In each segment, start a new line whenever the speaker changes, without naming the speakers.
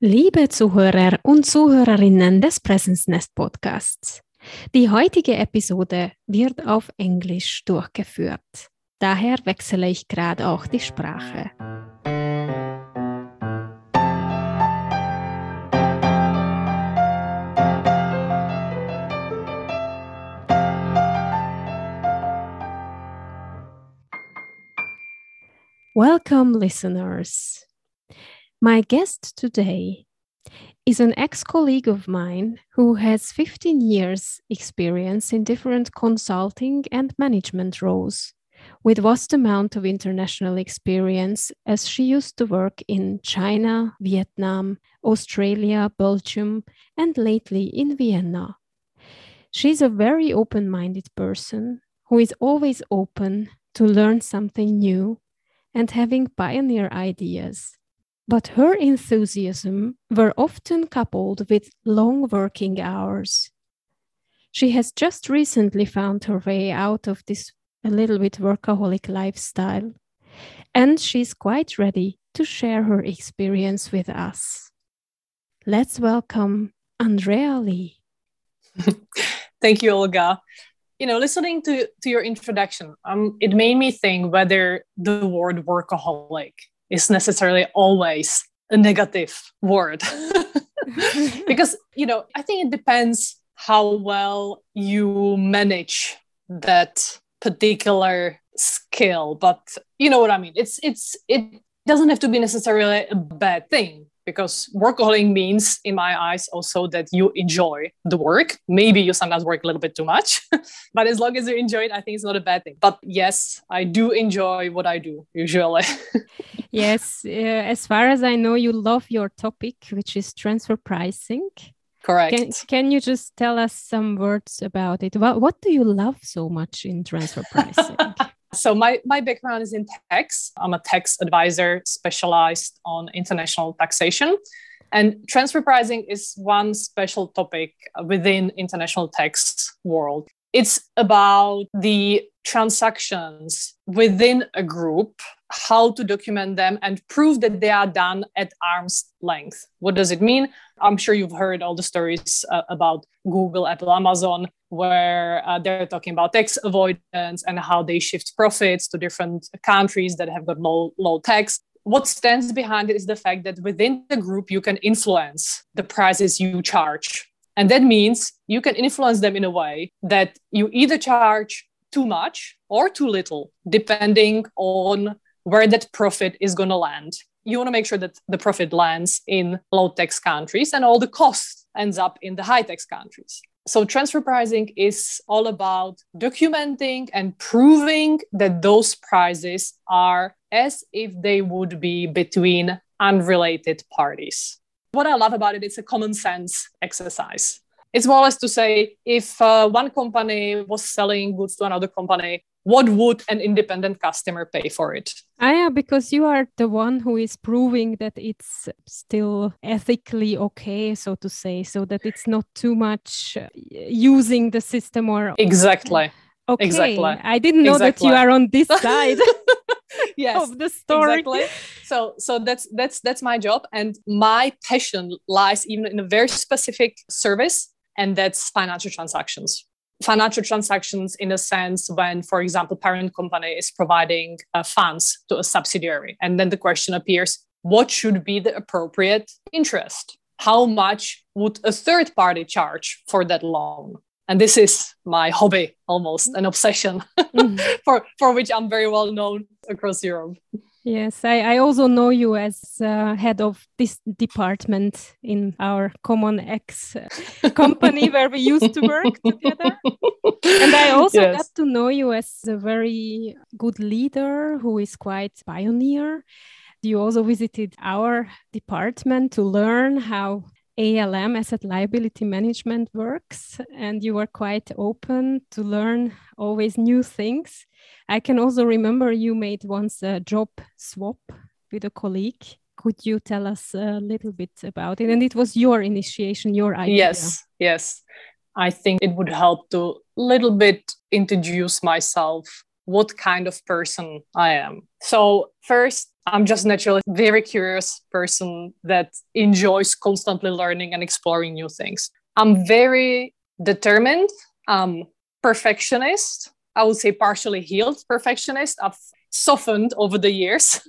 Liebe Zuhörer und Zuhörerinnen des Presence Nest Podcasts. Die heutige Episode wird auf Englisch durchgeführt. Daher wechsle ich gerade auch die Sprache. Welcome, listeners. My guest today is an ex colleague of mine who has 15 years' experience in different consulting and management roles, with vast amount of international experience as she used to work in China, Vietnam, Australia, Belgium, and lately in Vienna. She's a very open minded person who is always open to learn something new and having pioneer ideas but her enthusiasm were often coupled with long working hours. She has just recently found her way out of this a little bit workaholic lifestyle, and she's quite ready to share her experience with us. Let's welcome Andrea Lee.
Thank you, Olga. You know, listening to, to your introduction, um, it made me think whether the word workaholic is necessarily always a negative word. Because you know i think it depends how well you manage that particular skill but you know what i mean? It's it's it doesn't have to be necessarily a bad thing because workaholic means in my eyes also that you enjoy the work. Maybe you sometimes work a little bit too much but as long as you enjoy it i think it's not a bad thing. But yes i do enjoy what i do usually.
Yes uh, as far as i know you love your topic which is transfer pricing.
Correct.
Can, can you just tell us some words about it? What, what do you love so much in transfer pricing
So my, my background is in tax. I'm a tax advisor specialized on international taxation. And transfer pricing is one special topic within international tax world. It's about the transactions within a group, how to document them and prove that they are done at arm's length. What does it mean? I'm sure you've heard all the stories uh, about Google, Apple, Amazon, where uh, they're talking about tax avoidance and how they shift profits to different countries that have got low, low tax. What stands behind it is the fact that within the group, you can influence the prices you charge. And that means you can influence them in a way that you either charge too much or too little, depending on where that profit is going to land. You want to make sure that the profit lands in low tax countries and all the cost ends up in the high tax countries. So, transfer pricing is all about documenting and proving that those prices are as if they would be between unrelated parties. What I love about it, it's a common sense exercise. It's more or less to say if uh, one company was selling goods to another company, what would an independent customer pay for it?
Ah, yeah, because you are the one who is proving that it's still ethically okay, so to say, so that it's not too much uh, using the system or.
Exactly.
Okay.
Exactly.
I didn't know exactly. that you are on this side.
yes,
of the story.
Exactly. So so that's that's that's my job and my passion lies even in a very specific service and that's financial transactions financial transactions in a sense when, for example, parent company is providing uh, funds to a subsidiary. And then the question appears, what should be the appropriate interest? How much would a third party charge for that loan? And this is my hobby, almost an obsession mm-hmm. for, for which I'm very well known across Europe.
Yes, I, I also know you as uh, head of this department in our common ex company where we used to work together. And I also yes. got to know you as a very good leader who is quite pioneer. You also visited our department to learn how ALM, asset liability management, works, and you were quite open to learn always new things. I can also remember you made once a job swap with a colleague. Could you tell us a little bit about it? And it was your initiation, your idea.
Yes, yes. I think it would help to a little bit introduce myself, what kind of person I am. So, first, I'm just naturally very curious person that enjoys constantly learning and exploring new things. I'm very determined, um, perfectionist. I would say partially healed perfectionist. I've softened over the years.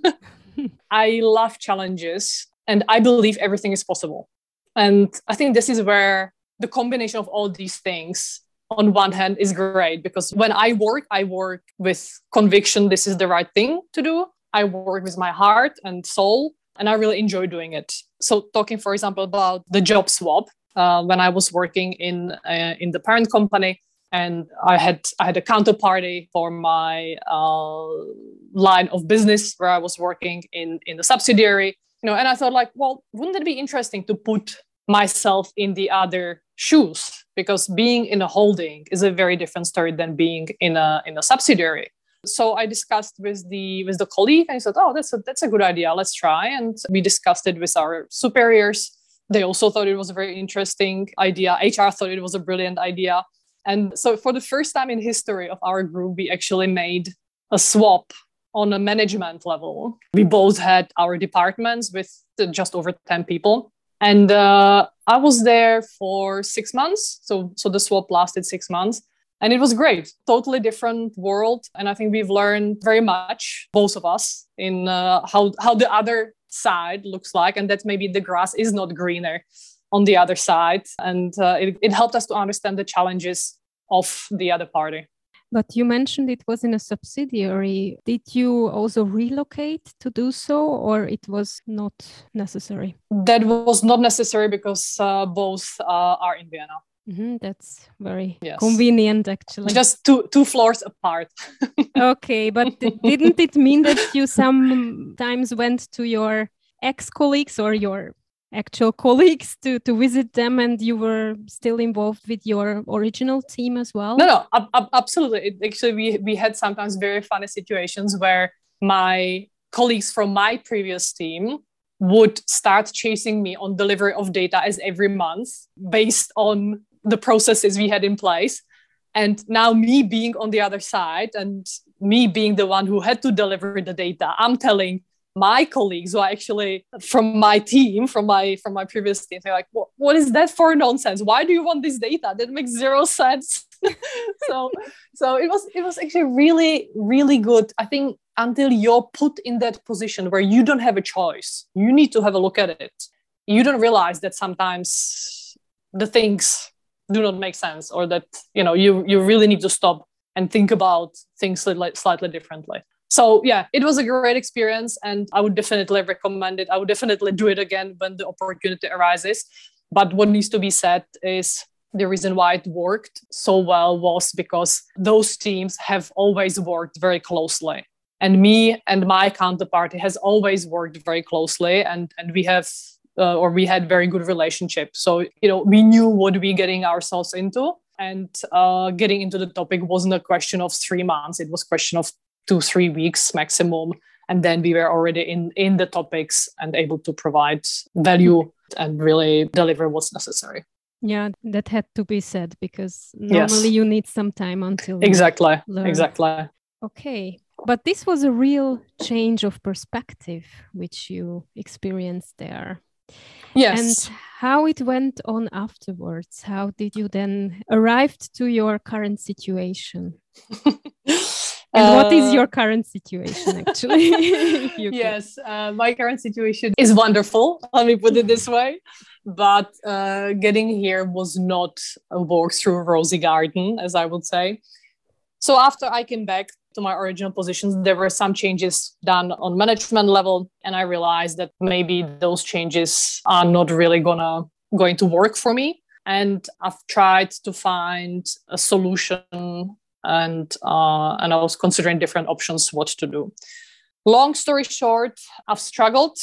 I love challenges and I believe everything is possible. And I think this is where the combination of all these things on one hand is great because when I work, I work with conviction this is the right thing to do. I work with my heart and soul, and I really enjoy doing it. So, talking, for example, about the job swap, uh, when I was working in uh, in the parent company, and I had I had a counterparty for my uh, line of business where I was working in in the subsidiary, you know, and I thought like, well, wouldn't it be interesting to put myself in the other shoes because being in a holding is a very different story than being in a in a subsidiary so i discussed with the with the colleague and he said oh that's a that's a good idea. Let's try. And we discussed it with our superiors. They also thought it was a very interesting idea. Hr thought it was a brilliant idea. And so for the first time in history of our group we actually made a swap on a management level. We both had our departments with just over 10 people. And uh, I was there for six months. So, so the swap lasted six months. And it was great, totally different world. And I think we've learned very much, both of us, in uh, how, how the other side looks like. And that maybe the grass is not greener on the other side. And uh, it, it helped us to understand the challenges of the other party.
But you mentioned it was in a subsidiary. Did you also relocate to do so, or it was not necessary?
That was not necessary because uh, both uh, are in Vienna.
Mm-hmm, that's very yes. convenient, actually.
Just two two floors apart.
okay, but didn't it mean that you sometimes went to your ex colleagues or your actual colleagues to to visit them and you were still involved with your original team as well
no no ab- ab- absolutely it, actually we we had sometimes very funny situations where my colleagues from my previous team would start chasing me on delivery of data as every month based on the processes we had in place and now me being on the other side and me being the one who had to deliver the data i'm telling my colleagues who are actually from my team, from my from my previous team, they're like, what, what is that for nonsense? Why do you want this data? That makes zero sense. so so it was it was actually really, really good. I think until you're put in that position where you don't have a choice, you need to have a look at it. You don't realize that sometimes the things do not make sense or that you know you you really need to stop and think about things slightly, slightly differently. So yeah it was a great experience and i would definitely recommend it. I would definitely do it again when the opportunity arises. But what needs to be said is the reason why it worked so well was because those teams have always worked very closely. And me and my counterparty has always worked very closely and and we have uh, or we had very good relationship. So you know we knew what we getting ourselves into. And uh, getting into the topic wasn't a question of three months. It was question of two three weeks maximum. And then we were already in in the topics and able to provide value and really deliver what's necessary.
Yeah that had to be said because normally yes. you need some time until
exactly. exactly.
Okay. But this was a real change of perspective which you experienced there
yes
and how it went on afterwards how did you then arrive to your current situation And uh, what is your uh, current situation, actually?
yes, uh, my current situation is wonderful. Let me put it this way. But uh, getting here was not a walk through a rosy garden, as I would say. So after I came back to my original positions, there were some changes done on management level, and I realized that maybe those changes are not really gonna going to work for me. And I've tried to find a solution and uh, and I was considering different options what to do. Long story short, I've struggled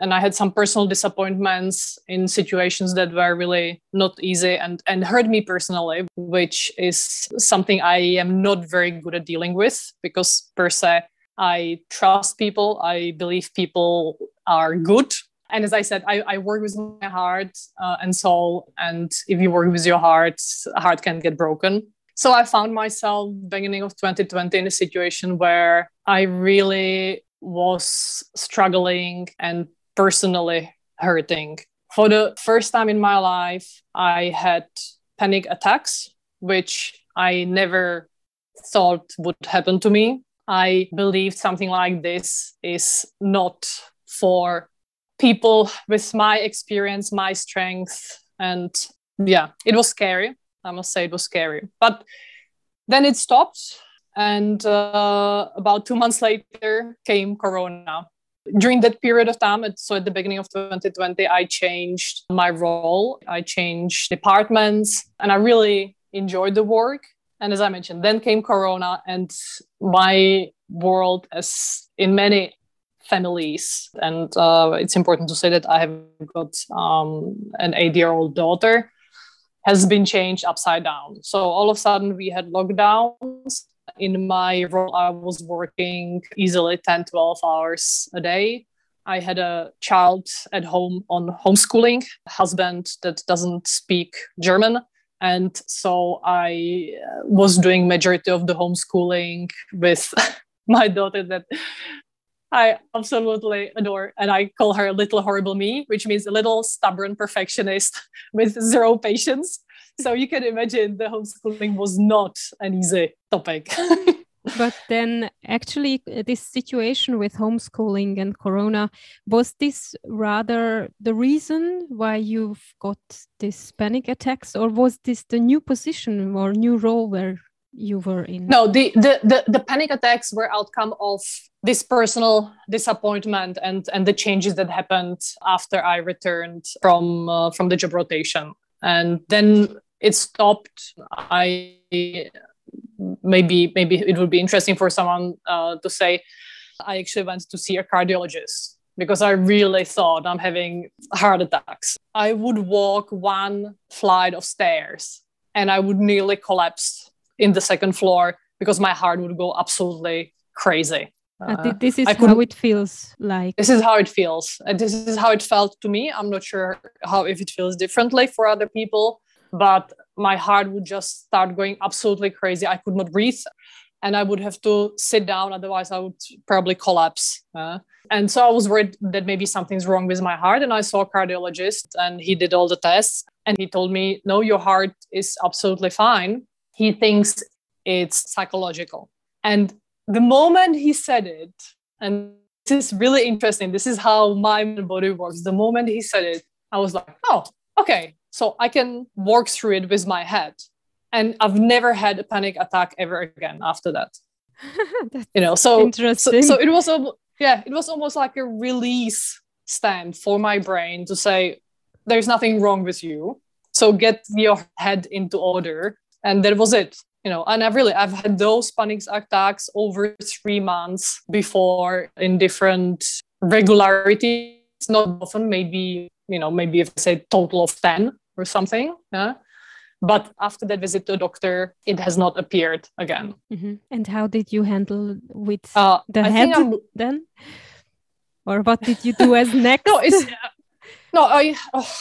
and I had some personal disappointments in situations that were really not easy and, and hurt me personally, which is something I am not very good at dealing with because, per se, I trust people. I believe people are good. And as I said, I, I work with my heart uh, and soul. And if you work with your heart, heart can get broken. So I found myself beginning of 2020 in a situation where I really was struggling and personally hurting. For the first time in my life, I had panic attacks, which I never thought would happen to me. I believed something like this is not for people with my experience, my strength. And yeah, it was scary. I must say it was scary. But then it stopped. And uh, about two months later came Corona. During that period of time, so at the beginning of 2020, I changed my role. I changed departments and I really enjoyed the work. And as I mentioned, then came Corona, and my world, as in many families, and uh, it's important to say that I have got um, an eight year old daughter, has been changed upside down. So all of a sudden, we had lockdowns. In my role, I was working easily 10, 12 hours a day. I had a child at home on homeschooling, husband that doesn't speak German. And so i uh, was doing majority of the homeschooling with my daughter that i absolutely adore. And i call her little horrible me which means a little stubborn perfectionist with zero patience so you can imagine the homeschooling was not an easy topic.
But then actually uh, this situation with homeschooling and corona was this rather the reason why you've got this panic attacks or was this the new position or new role where you were in?
No the the the, the panic attacks were outcome of this personal disappointment and and the changes that happened after i returned from uh, from the job rotation. And then it stopped. I maybe maybe it would be interesting for someone uh, to say i actually went to see a cardiologist because i really thought i'm having heart attacks. I would walk one flight of stairs and i would nearly collapse in the second floor because my heart would go absolutely crazy.
Uh, this is how it feels like.
This is how it feels. And this is how it felt to me. I'm not sure how if it feels differently for other people but my heart would just start going absolutely crazy. I could not breathe and I would have to sit down, otherwise, I would probably collapse. Uh, and so I was worried that maybe something's wrong with my heart. And I saw a cardiologist and he did all the tests and he told me, No, your heart is absolutely fine. He thinks it's psychological. And the moment he said it, and this is really interesting, this is how my body works. The moment he said it, I was like, Oh, okay, so I can work through it with my head. And I've never had a panic attack ever again after that. you know, so,
interesting.
so so it was a, yeah, it was almost like a release stand for my brain to say there's nothing wrong with you. So get your head into order. And that was it. You know, and I've really I've had those panic attacks over three months before in different regularities, not often, maybe, you know, maybe if I say total of 10 or something. Yeah. But after that visit to a doctor, it has not appeared again.
Mm-hmm. And how did you handle with uh, the I head then? Or what did you do as next?
no, it's no, I,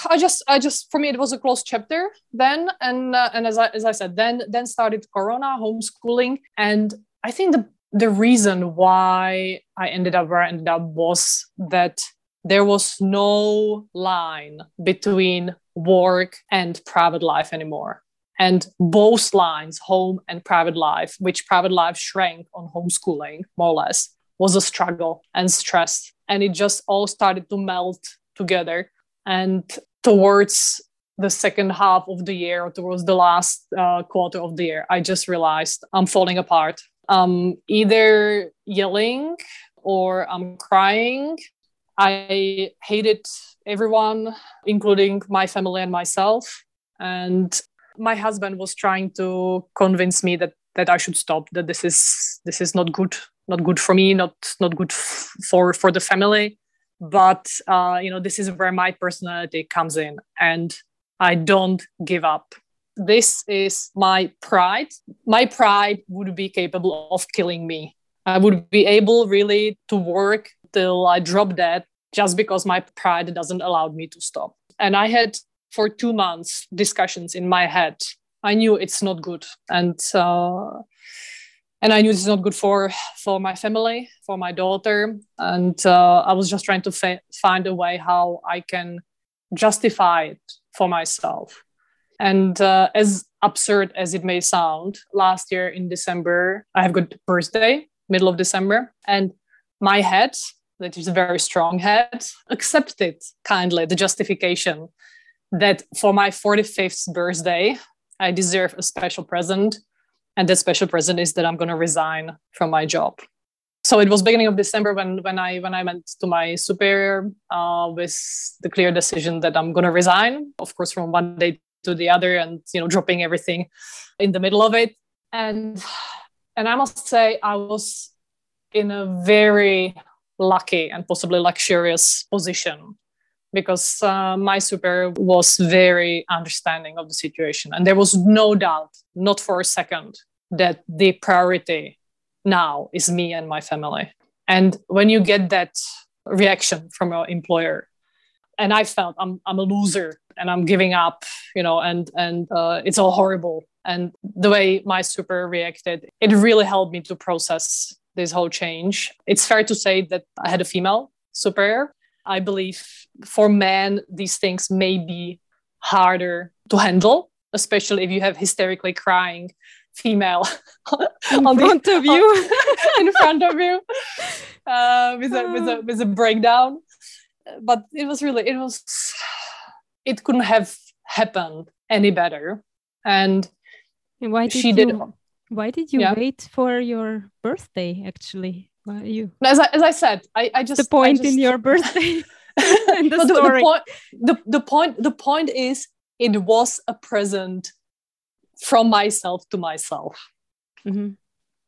I just, I just, for me, it was a closed chapter then, and uh, and as I as I said, then then started Corona, homeschooling, and I think the the reason why I ended up where I ended up was that there was no line between work and private life anymore. And both lines, home and private life, which private life shrank on homeschooling more or less, was a struggle and stress. And it just all started to melt together. And towards the second half of the year, or towards the last uh, quarter of the year, I just realized I'm falling apart. I'm either yelling or I'm crying I hated everyone, including my family and myself. And my husband was trying to convince me that that I should stop. That this is this is not good, not good for me, not not good f- for for the family. But uh, you know, this is where my personality comes in, and I don't give up. This is my pride. My pride would be capable of killing me. I would be able really to work till I drop dead just because my pride doesn't allow me to stop. And I had for two months discussions in my head. I knew it's not good. And uh, and I knew it's not good for for my family, for my daughter, and uh, I was just trying to fa- find a way how I can justify it for myself. And uh, as absurd as it may sound, last year in December, I have got birthday, middle of December, and my head, that is a very strong head, accepted kindly the justification that for my 45th birthday, I deserve a special present and that special present is that i'm going to resign from my job. So it was beginning of december when when i when i went to my superior uh, with the clear decision that i'm going to resign of course from one day to the other and you know dropping everything in the middle of it. And and i must say i was in a very lucky and possibly luxurious position because uh, my superior was very understanding of the situation and there was no doubt not for a second that the priority now is me and my family. And when you get that reaction from your employer, and I felt I'm, I'm a loser and I'm giving up, you know, and and uh, it's all horrible. And the way my super reacted, it really helped me to process this whole change. It's fair to say that I had a female superior. I believe for men, these things may be harder to handle, especially if you have hysterically crying female
in front the, of you
on, in front of you uh, with, a, with, a, with a breakdown but it was really it was it couldn't have happened any better
and, why did she you, did why did you yeah. wait for your birthday actually why you
as I, as I said I, I just
the point
just,
in your birthday the,
the, the, point, the, the point the point is it was a present from myself to myself mm-hmm.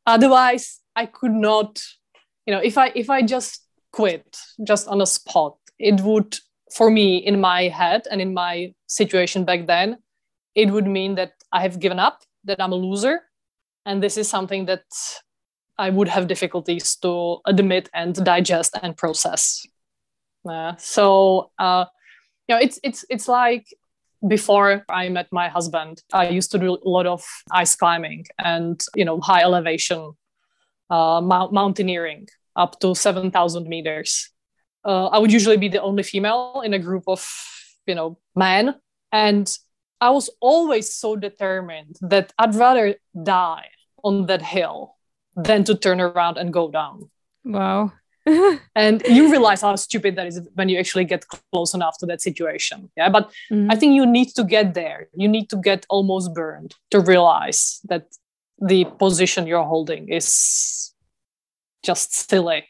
otherwise i could not you know if i if i just quit just on a spot it would for me in my head and in my situation back then it would mean that i have given up that i'm a loser and this is something that i would have difficulties to admit and digest and process uh, so uh, you know it's it's it's like before I met my husband, I used to do a lot of ice climbing and you know high elevation uh, mount- mountaineering up to seven thousand meters. Uh, I would usually be the only female in a group of you know men, and I was always so determined that I'd rather die on that hill than to turn around and go down.
Wow.
And you realize how stupid that is when you actually get close enough to that situation. Yeah but mm-hmm. i think you need to get there. You need to get almost burned to realize that the position you're holding is just silly.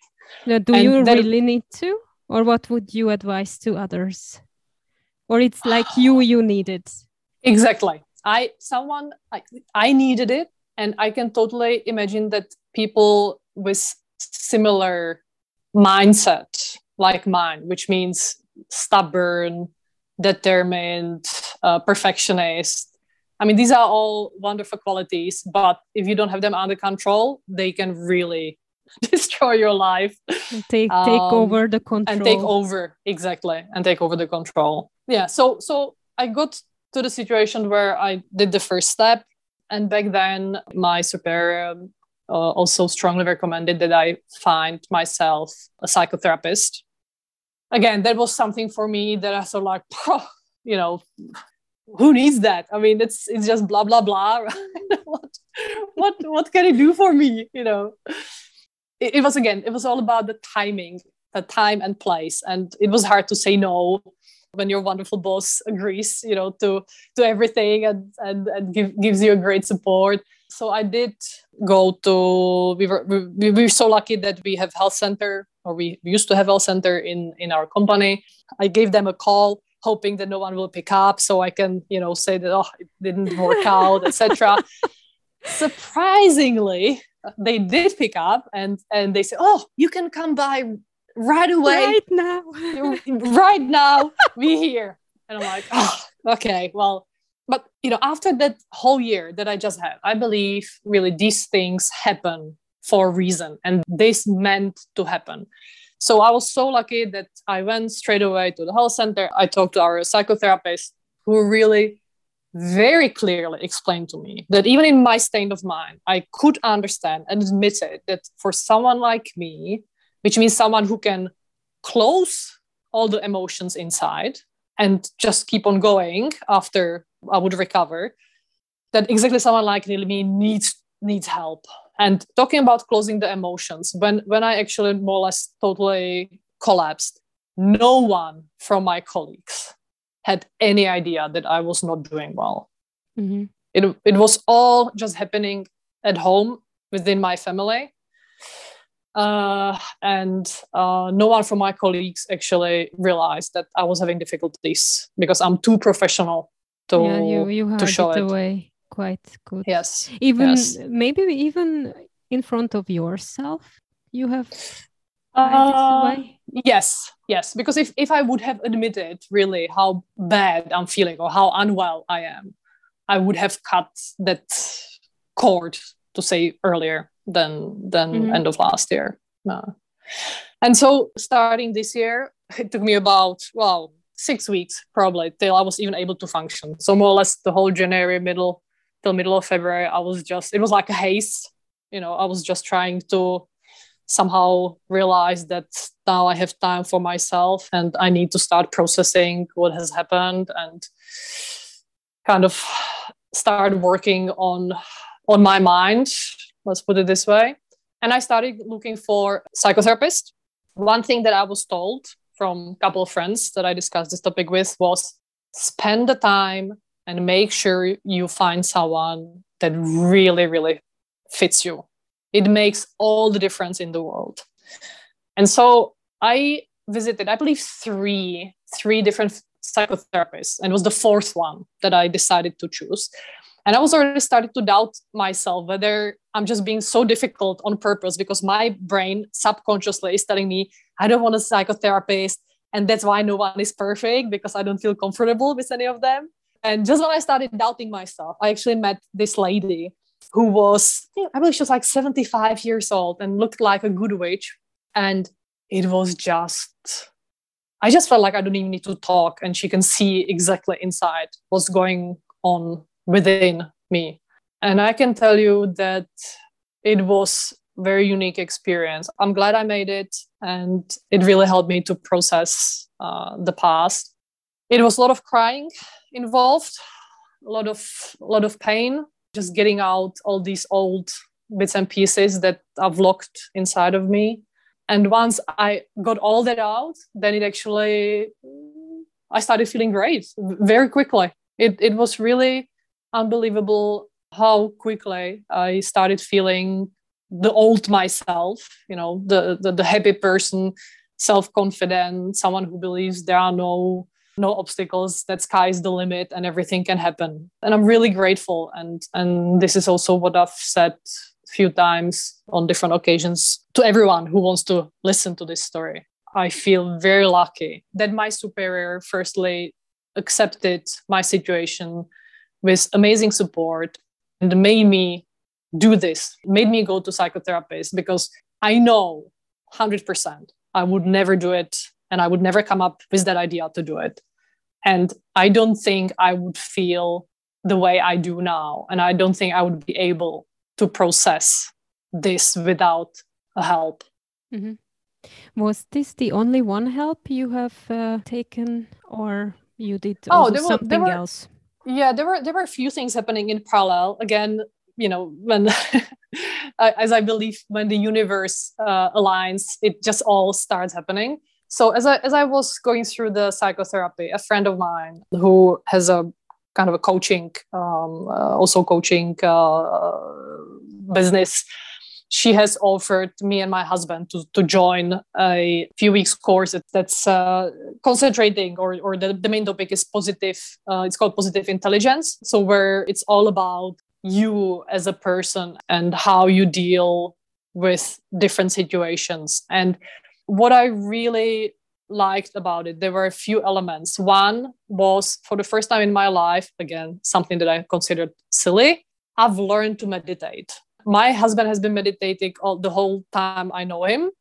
Now, do and you really need to? Or what would you advise to others? Or it's like you you need it
exactly i someone I, I needed it and i can totally imagine that people with similar mindset like mine, which means stubborn, determined, uh, perfectionist. I mean, these are all wonderful qualities, but if you don't have them under control, they can really destroy your life.
Take um, take over the control.
And take over exactly, and take over the control. Yeah. So so I got to the situation where I did the first step, and back then my superior uh, also strongly recommended that I find myself a psychotherapist. Again, that was something for me that I thought like, you know, who needs that? I mean, it's it's just blah blah blah. what what what can it do for me? You know, it, it was again, it was all about the timing, the time and place, and it was hard to say no when your wonderful boss agrees, you know, to to everything and and, and give, gives you a great support so I did go to. We were we, we were so lucky that we have health center, or we used to have health center in in our company. I gave them a call, hoping that no one will pick up, so I can you know say that oh it didn't work out, etc. Surprisingly, they did pick up, and and they said, oh you can come by right away,
right now,
right now, be here. And I'm like, oh, okay, well, but you know after that whole year that i just had i believe really these things happen for a reason and this meant to happen. So i was so lucky that i went straight away to the health center. I talked to our psychotherapist who really very clearly explained to me that even in my state of mind, I could understand and admitted that for someone like me, which means someone who can close all the emotions inside and just keep on going after I would recover, that exactly someone like me needs needs help. And talking about closing the emotions, when when I actually more or less totally collapsed, no one from my colleagues had any idea that I was not doing well. Mm-hmm. It, it was all just happening at home within my family. Uh, and uh, no one from my colleagues actually realized that I was having difficulties because I'm too professional to,
yeah, you, you
to show it,
it away quite good.
Yes.
Even
yes.
maybe even in front of yourself, you have
uh, yes, yes. Because if, if I would have admitted really how bad I'm feeling or how unwell I am, I would have cut that cord to say earlier than than mm-hmm. end of last year. No. And so starting this year, it took me about well six weeks probably till I was even able to function. So more or less the whole January middle till middle of February, I was just it was like a haze. You know, I was just trying to somehow realize that now I have time for myself and I need to start processing what has happened and kind of start working on on my mind let's put it this way and i started looking for psychotherapist. One thing that i was told from a couple of friends that i discussed this topic with was spend the time and make sure you find someone that really really fits you. It makes all the difference in the world. And so i visited i believe three three different psychotherapists and it was the fourth one that i decided to choose and i was already started to doubt myself whether i'm just being so difficult on purpose because my brain subconsciously is telling me i don't want a psychotherapist and that's why no one is perfect because i don't feel comfortable with any of them and just when i started doubting myself i actually met this lady who was, I believe she was like 75 years old and looked like a good witch. And it was just, I just felt like I don't even need to talk and she can see exactly inside what's going on within me. And I can tell you that it was very unique experience. I'm glad I made it and it really helped me to process uh, the past. It was a lot of crying involved, a lot of a lot of pain, just getting out all these old bits and pieces that I've locked inside of me. And once I got all that out, then it actually, I started feeling great very quickly. It, it was really unbelievable how quickly I started feeling the old myself, you know, the, the, the happy person, self confident, someone who believes there are no no obstacles that sky is the limit and everything can happen. And i'm really grateful and and this is also what i've said a few times on different occasions to everyone who wants to listen to this story. I feel very lucky that my superior firstly accepted my situation with amazing support and made me do this made me go to psychotherapists because i know 100% i would never do it and I would never come up with that idea to do it. And I don't think I would feel the way I do now. And I don't think I would be able to process this without a help.
Mm-hmm. Was this the only one help you have uh, taken, or you did oh, there were, something there were, else?
Yeah, there were there were a few things happening in parallel. Again, you know, when as I believe when the universe uh, aligns, it just all starts happening so as I as I was going through the psychotherapy, a friend of mine who has a kind of a coaching, um, uh, also coaching uh, business, she has offered me and my husband to, to join a few weeks course that's uh, concentrating or, or the, the main topic is positive uh, it's called positive intelligence so where it's all about you as a person and how you deal with different situations and what I really liked about it, there were a few elements. One was for the first time in my life, again, something that I considered silly, I've learned to meditate. My husband has been meditating all the whole time I know him.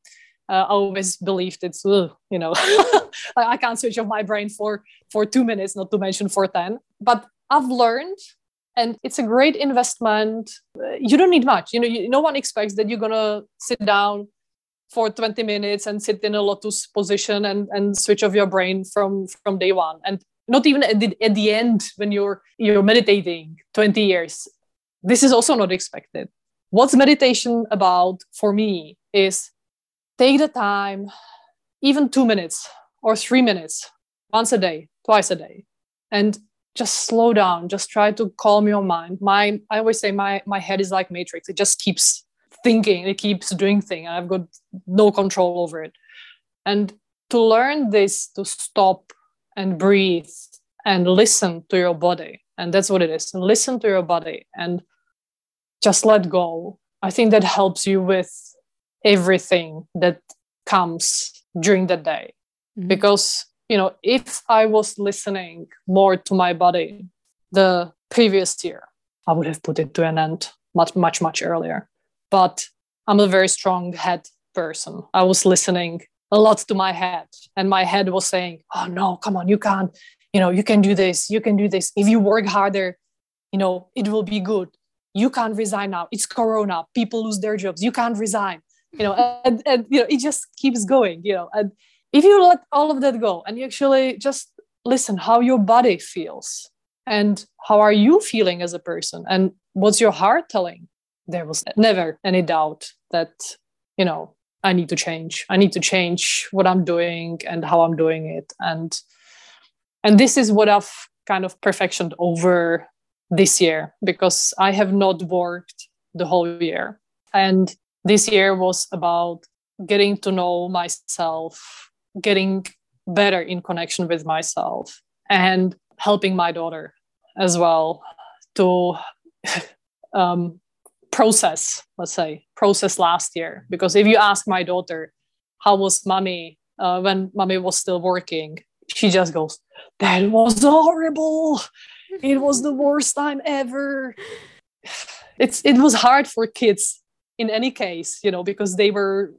Uh, I always believed it's, ugh, you know, I can't switch off my brain for for two minutes, not to mention for ten. But I've learned and it's a great investment. You don't need much. You know, you, no one expects that you're gonna sit down for 20 minutes and sit in a lotus position and, and switch off your brain from from day one. And not even at the, at the end when you're you're meditating 20 years. This is also not expected. What's meditation about for me is take the time, even two minutes or three minutes, once a day, twice a day, and just slow down. Just try to calm your mind. My i always say my my head is like matrix. It just keeps thinking. It keeps doing things i've got no control over it. And to learn this to stop and breathe and listen to your body and that's what it is. Listen to your body and just let go i think that helps you with everything that comes during the day mm-hmm. because you know, if I was listening more to my body the previous year, I would have put it to an end much, much, much earlier. But I'm a very strong head person. I was listening a lot to my head, and my head was saying, Oh, no, come on, you can't, you know, you can do this, you can do this. If you work harder, you know, it will be good. You can't resign now. It's Corona. People lose their jobs. You can't resign. You know, and, and you know, it just keeps going, you know. And if you let all of that go and you actually just listen how your body feels and how are you feeling as a person and what's your heart telling there was never any doubt that you know i need to change i need to change what i'm doing and how i'm doing it and and this is what i've kind of perfectioned over this year because i have not worked the whole year and this year was about getting to know myself getting better in connection with myself and helping my daughter as well to um, process, let's say, process last year. Because if you ask my daughter, how was mommy uh, when mommy was still working? She just goes, that was horrible. It was the worst time ever. It's it was hard for kids in any case, you know, because they were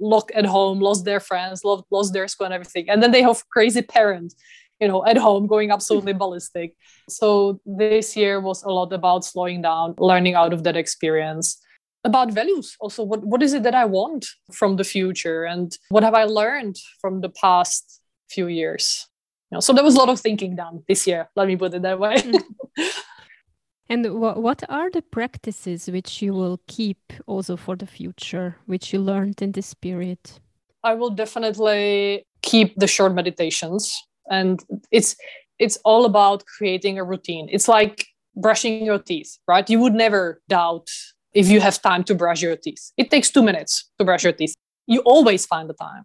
locked at home, lost their friends, lost, lost their school and everything. And then they have crazy parents, you know, at home going absolutely ballistic. So this year was a lot about slowing down, learning out of that experience. About values, also, what, what is it that I want from the future? And what have I learned from the past few years? Know, so there was a lot of thinking done this year, let me put it that way. Mm.
And wh what are the practices which you will keep also for the future, which you learned in this period?
I will definitely keep the short meditations, and it's it's all about creating a routine. It's like brushing your teeth, right? You would never doubt if you have time to brush your teeth. It takes two minutes to brush your teeth. You always find the time.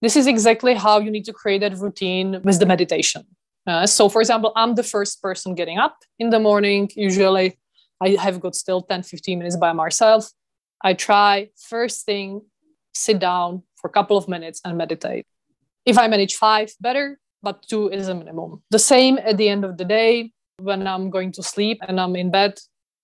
This is exactly how you need to create that routine with the meditation. Uh, so, for example, I'm the first person getting up in the morning. Usually, I have got still 10, 15 minutes by myself. I try first thing, sit down for a couple of minutes and meditate. If I manage five, better, but two is a minimum. The same at the end of the day when I'm going to sleep and I'm in bed,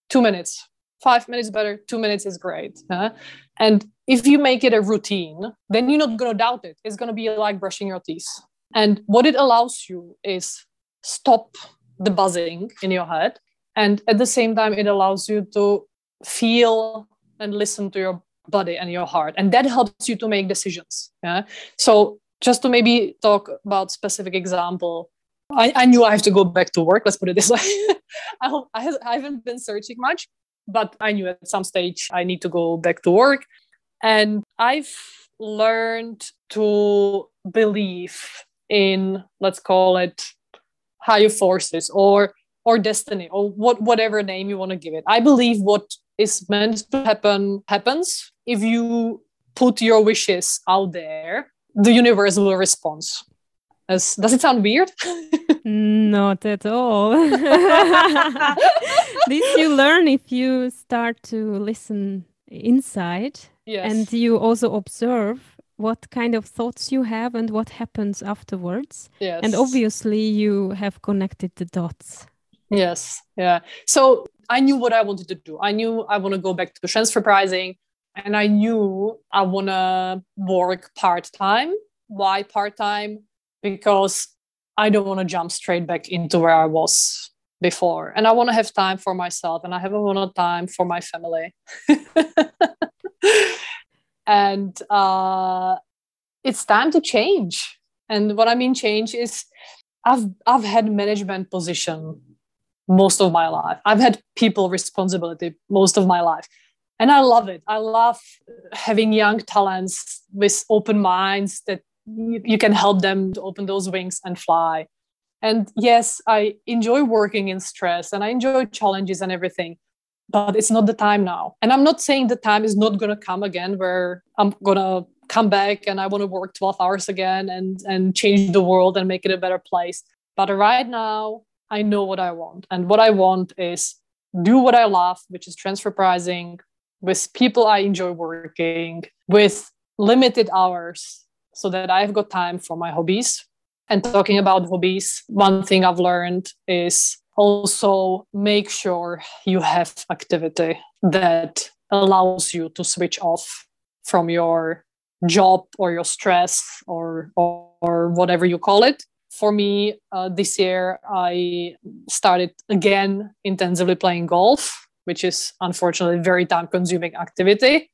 two minutes. Five minutes better, two minutes is great. Uh, and if you make it a routine, then you're not going to doubt it. It's going to be like brushing your teeth. And what it allows you is stop the buzzing in your head. And at the same time, it allows you to feel and listen to your body and your heart. And that helps you to make decisions. Yeah. So just to maybe talk about specific example, I, I knew I have to go back to work. Let's put it this way. I, hope, I, I haven't been searching much, but I knew at some stage I need to go back to work. And I've learned to believe in let's call it higher forces or or destiny or what whatever name you want to give it. I believe what is meant to happen happens. If you put your wishes out there the universe will respond. As, does it sound weird?
Not at all. This you learn if you start to listen inside yes. and you also observe what kind of thoughts you have and what happens afterwards. Yes. And obviously, you have connected the dots.
Yes. Yeah. So I knew what I wanted to do. I knew I want to go back to transfer pricing and I knew I want to work part time. Why part time? Because I don't want to jump straight back into where I was before and i want to have time for myself and i have a lot of time for my family and uh, it's time to change. And what i mean change is i've i've had management position most of my life. I've had people responsibility most of my life. And i love it. I love having young talents with open minds that you, you can help them to open those wings and fly. And yes i enjoy working in stress and i enjoy challenges and everything but it's not the time now. And i'm not saying the time is not going to come again where i'm going to come back and i want to work 12 hours again and and change the world and make it a better place. But right now i know what i want. And what i want is do what i love which is transfer pricing with people i enjoy working with limited hours so that i've got time for my hobbies. And talking about hobbies, one thing I've learned is also make sure you have activity that allows you to switch off from your job or your stress or, or, or whatever you call it. For me, uh, this year, I started again intensively playing golf, which is unfortunately very time consuming activity.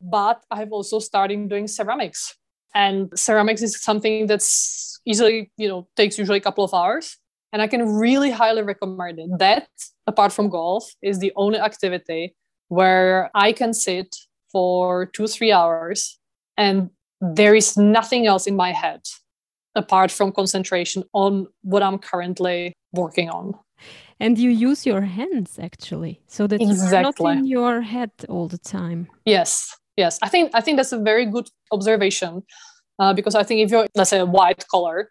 But I've also started doing ceramics. And ceramics is something that's easily you know takes usually a couple of hours and i can really highly recommend it. That apart from golf is the only activity where i can sit for two three hours and there is nothing else in my head apart from concentration on what i'm currently working on.
And you use your hands actually. So that exactly. you're not in your head all the time.
Yes yes. I think i think that's a very good observation uh, because I think if you're, let's say, a white collar,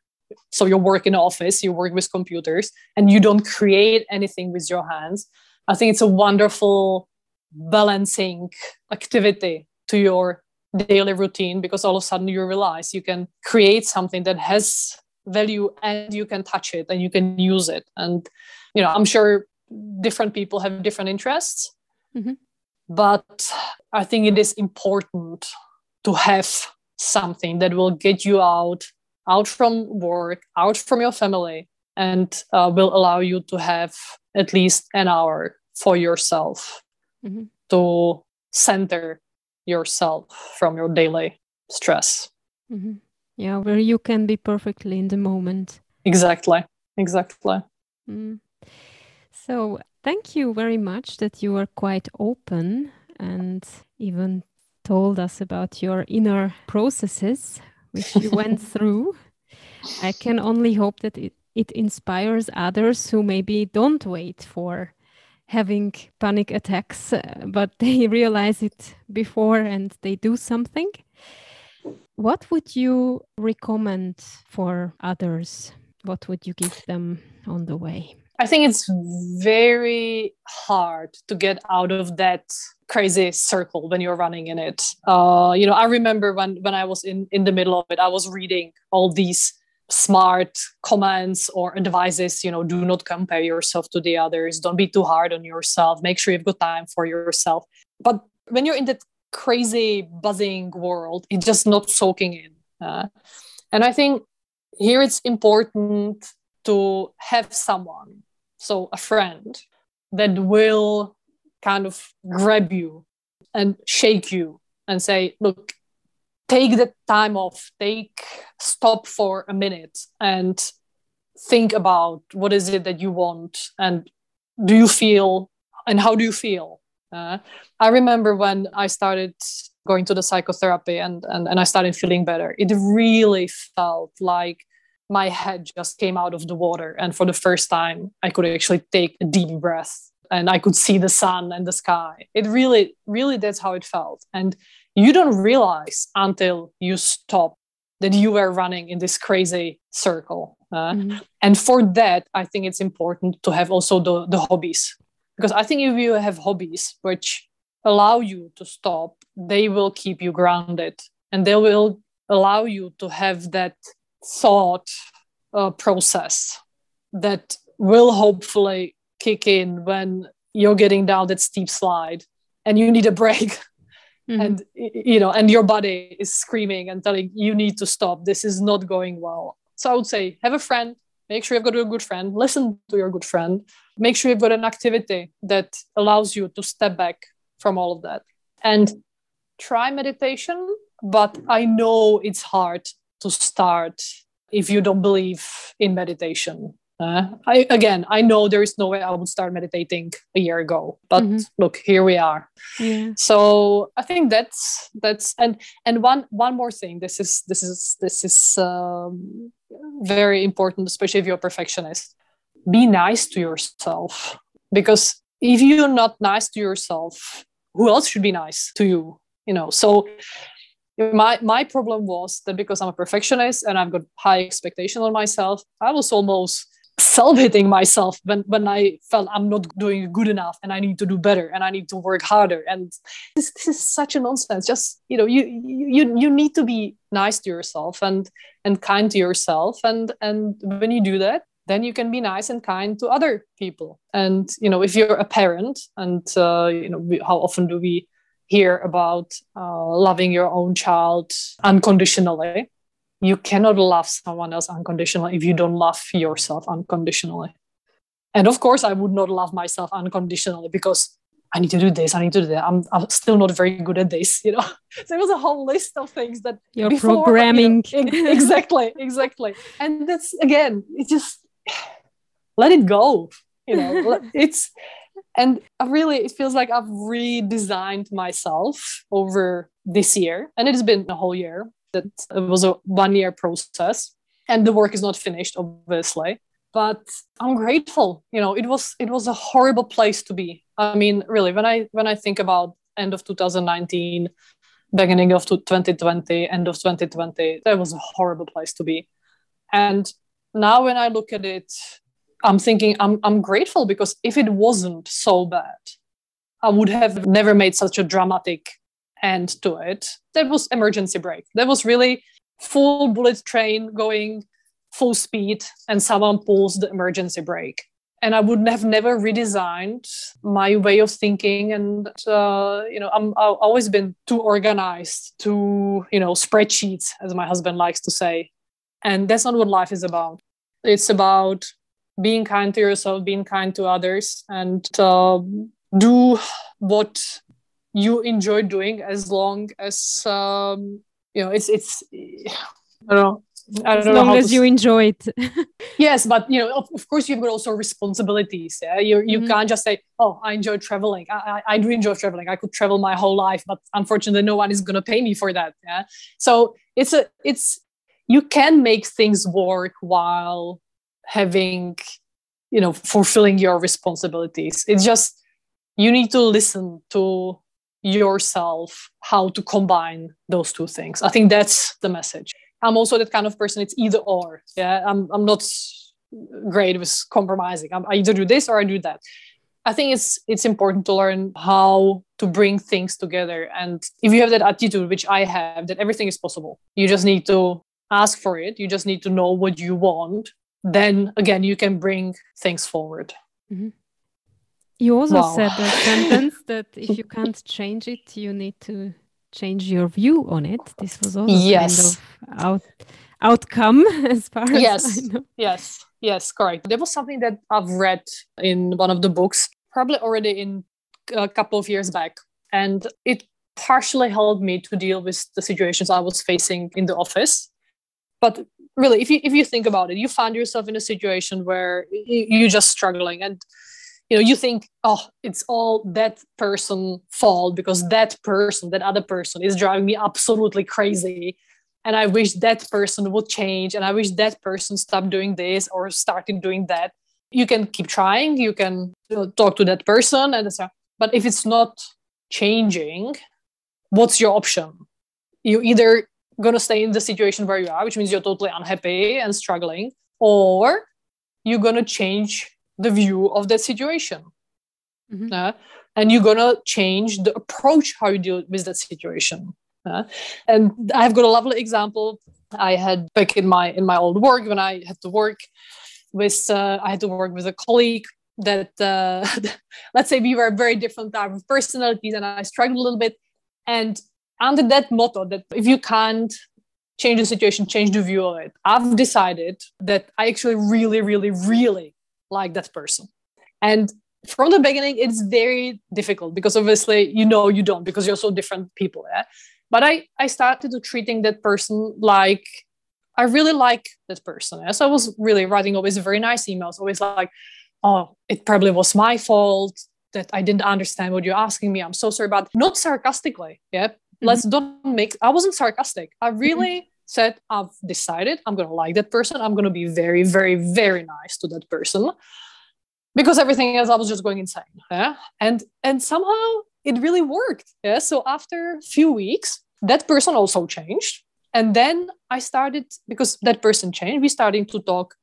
so you work in office, you work with computers, and you don't create anything with your hands, I think it's a wonderful balancing activity to your daily routine because all of a sudden you realize you can create something that has value and you can touch it and you can use it. And, you know, I'm sure different people have different interests. Mm-hmm. But I think it is important to have something that will get you out out from work out from your family and uh, will allow you to have at least an hour for yourself mm-hmm. to center yourself from your daily stress
mm-hmm. yeah where you can be perfectly in the moment
exactly exactly
mm. so thank you very much that you are quite open and even told us about your inner processes which you went through. I can only hope that it, it inspires others who maybe don't wait for having panic attacks, uh, but they realize it before and they do something. What would you recommend for others? What would you give them on the way?
I think it's very hard to get out of that crazy circle when you're running in it. Uh, you know, I remember when when I was in in the middle of it, I was reading all these smart comments or advices. You know, do not compare yourself to the others. Don't be too hard on yourself. Make sure you've got time for yourself. But when you're in that crazy buzzing world, it's just not soaking in. Uh, and I think here it's important to have someone so a friend that will kind of grab you and shake you and say look take the time off take stop for a minute and think about what is it that you want and do you feel and how do you feel uh, i remember when i started going to the psychotherapy and, and and i started feeling better it really felt like my head just came out of the water. And for the first time, I could actually take a deep breath and I could see the sun and the sky. It really, really, that's how it felt. And you don't realize until you stop that you were running in this crazy circle. Uh, mm-hmm. And for that, I think it's important to have also the, the hobbies. Because I think if you have hobbies which allow you to stop, they will keep you grounded and they will allow you to have that thought uh, process that will hopefully kick in when you're getting down that steep slide and you need a break. Mm-hmm. and you know and your body is screaming and telling you need to stop. This is not going well. So i would say have a friend make sure you've got a good friend listen to your good friend make sure you've got an activity that allows you to step back from all of that. And try meditation but i know it's hard to start if you don't believe in meditation uh, I again, I know there is no way I would start meditating a year ago, but mm-hmm. look, here we are. Yeah. So I think that's that's and and one one more thing. This is this is this is um, very important, especially if you're a perfectionist. Be nice to yourself because if you're not nice to yourself, who else should be nice to you? You know. So my my problem was that because I'm a perfectionist and I've got high expectation on myself, I was almost self-hating myself when when I felt I'm not doing good enough and I need to do better and I need to work harder. And this, this is such a nonsense. Just you know, you you you need to be nice to yourself and and kind to yourself. And and when you do that, then you can be nice and kind to other people. And you know, if you're a parent, and uh, you know, how often do we hear about uh, loving your own child unconditionally? You cannot love someone else unconditionally if you don't love yourself unconditionally. And of course, I would not love myself unconditionally because I need to do this, I need to do that. I'm, I'm still not very good at this, you know. so there was a whole list of things that
you're before, programming.
You know, exactly, exactly. And that's again, it just let it go. You know, it's and I really it feels like I've redesigned myself over this year, and it has been a whole year that it was a one year process. And the work is not finished obviously. But i'm grateful you know it was it was a horrible place to be. I mean really when i when i think about end of 2019 beginning of 2020 end of 2020 that was a horrible place to be. And now when i look at it i'm thinking i'm, I'm grateful because if it wasn't so bad i would have never made such a dramatic end to it. That was emergency brake. That was really full bullet train going full speed and someone pulls the emergency brake. And I would have never redesigned my way of thinking. And, uh, you know, I'm, I've always been too organized, too, you know, spreadsheets, as my husband likes to say. And that's not what life is about. It's about being kind to yourself, being kind to others, and uh, do what you enjoy doing as long as um, you know it's it's I don't know. I don't
as
know
long as you enjoy it.
yes, but you know, of, of, course, you've got also responsibilities. Yeah, you you mm-hmm. can't just say, "Oh, I enjoy traveling. I, I, I do enjoy traveling. I could travel my whole life, but unfortunately, no one is going to pay me for that." Yeah, so it's a it's you can make things work while having you know fulfilling your responsibilities. It's just you need to listen to yourself how to combine those two things. I think that's the message. I'm also that kind of person. It's either or. Yeah, I'm I'm not great with compromising. I'm, I either do this or I do that. I think it's it's important to learn how to bring things together. And if you have that attitude, which I have, that everything is possible. You just need to ask for it. You just need to know what you want. Then again, you can bring things forward.
Mm-hmm. You also wow. said a sentence that if you can't change it, you need to change your view on it. This was also yes. kind of out, outcome as far
yes.
as I know.
Yes, yes, correct. There was something that I've read in one of the books, probably already in a couple of years back. And it partially helped me to deal with the situations I was facing in the office. But really, if you if you think about it, you find yourself in a situation where you're just struggling and you know you think oh it's all that person fault because that person that other person is driving me absolutely crazy. And i wish that person would change. And i wish that person stopped doing this or started doing that. You can keep trying. You can you know, talk to that person and so but if it's not changing what's your option? You either gonna stay in the situation where you are which means you're totally unhappy and struggling or you're gonna change the view of that situation. Mm-hmm. Uh, and you're gonna change the approach how you deal with that situation. Uh, and I've got a lovely example I had back in my in my old work when I had to work with uh, I had to work with a colleague that uh, let's say we were very different type of personalities and I struggled a little bit and under that motto that if you can't change the situation, change the view of it. I've decided that I actually really, really, really like that person. And from the beginning, it's very difficult because obviously you know you don't because you're so different people. Yeah? But I, I started to treating that person like I really like that person. Yeah? So I was really writing always very nice emails, always like, oh, it probably was my fault that I didn't understand what you're asking me. I'm so sorry about not sarcastically. Yeah. Mm-hmm. Let's don't make I wasn't sarcastic. I really mm-hmm. Said I've decided I'm gonna like that person. I'm gonna be very, very, very nice to that person. Because everything else I was just going insane. Yeah. And and somehow it really worked. Yeah. So after a few weeks, that person also changed. And then I started because that person changed, we started to talk,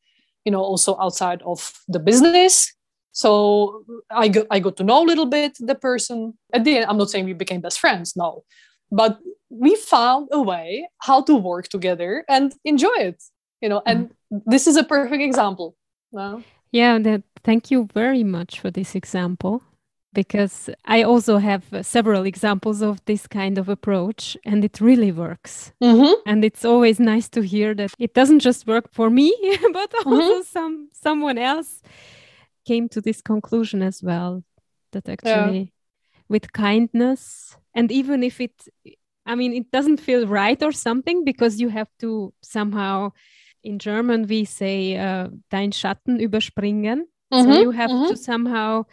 you know, also outside of the business so I got, I got to know a little bit the person. At the end, I'm not saying we became best friends, no, but we found a way how to work together and enjoy it. You know, and mm. this is a perfect example. No?
Yeah, that, thank you very much for this example because I also have uh, several examples of this kind of approach and it really works. Mm-hmm. And it's always nice to hear that it doesn't just work for me, but mm-hmm. also mm-hmm. some someone else came to this conclusion as well that actually yeah. with kindness and even if it i mean it doesn't feel right or something because you have to somehow in german we say uh, dein schatten überspringen mm-hmm, so you have mm-hmm. to somehow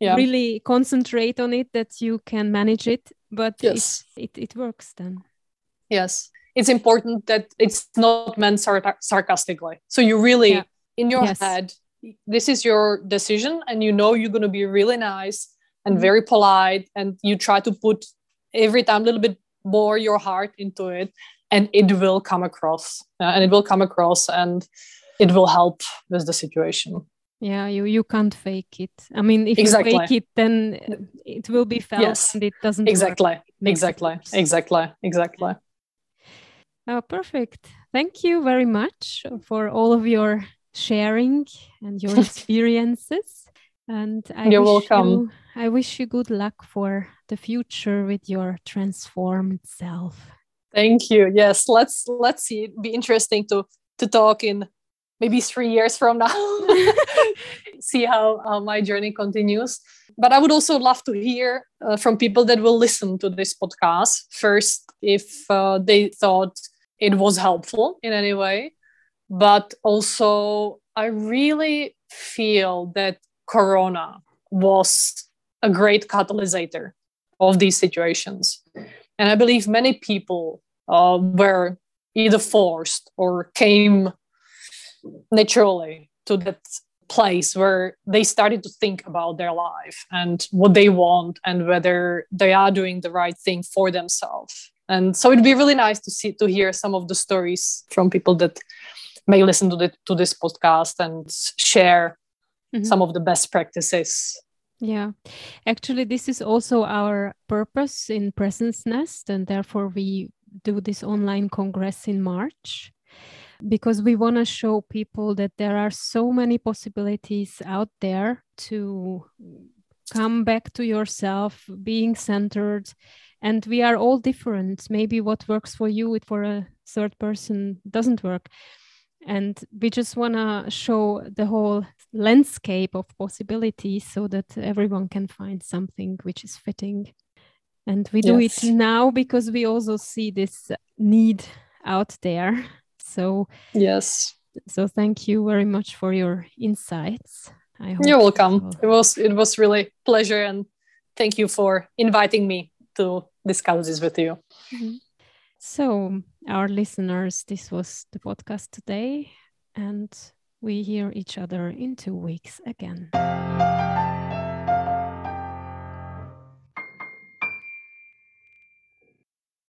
yeah. really concentrate on it that you can manage it but yes. it, it, it works then
yes it's important that it's not meant sar- sarcastically so you really yeah. in your yes. head this is your decision and you know you're going to be really nice and mm-hmm. very polite and you try to put every time a little bit more your heart into it and it will come across. Uh, and it will come across and it will help with the situation.
Yeah you you can't fake it. I mean if exactly. you fake it then it will be felt yes. and it doesn't
exactly. Exactly. exactly. Exactly.
Oh perfect. Thank you very much for all of your sharing and your experiences. and I
you're welcome. You,
I wish you good luck for the future with your transformed self.
Thank you. Yes, let's let's see. It'd be interesting to to talk in maybe three years from now. see how, how my journey continues. But I would also love to hear uh, from people that will listen to this podcast first if uh, they thought it was helpful in any way but also I really feel that Corona was a great catalysator of these situations. And I believe many people uh, were either forced or came naturally to that place where they started to think about their life and what they want and whether they are doing the right thing for themselves. And so it'd be really nice to see to hear some of the stories from people that may listen to the to this podcast and share mm-hmm. some of the best practices
yeah. Actually this is also our purpose in presence nest and therefore we do this online congress in march because we want to show people that there are so many possibilities out there to come back to yourself being centered and we are all different. Maybe what works for you it for a third person doesn't work and we just want to show the whole landscape of possibilities so that everyone can find something which is fitting. And we do yes. it now because we also see this need out there. So
yes.
so thank you very much for your insights.
I hope you're welcome. it was it was really pleasure and thank you for inviting me to discuss this with you. Mm-hmm.
So, our listeners, this was the podcast today, and we hear each other in two weeks again.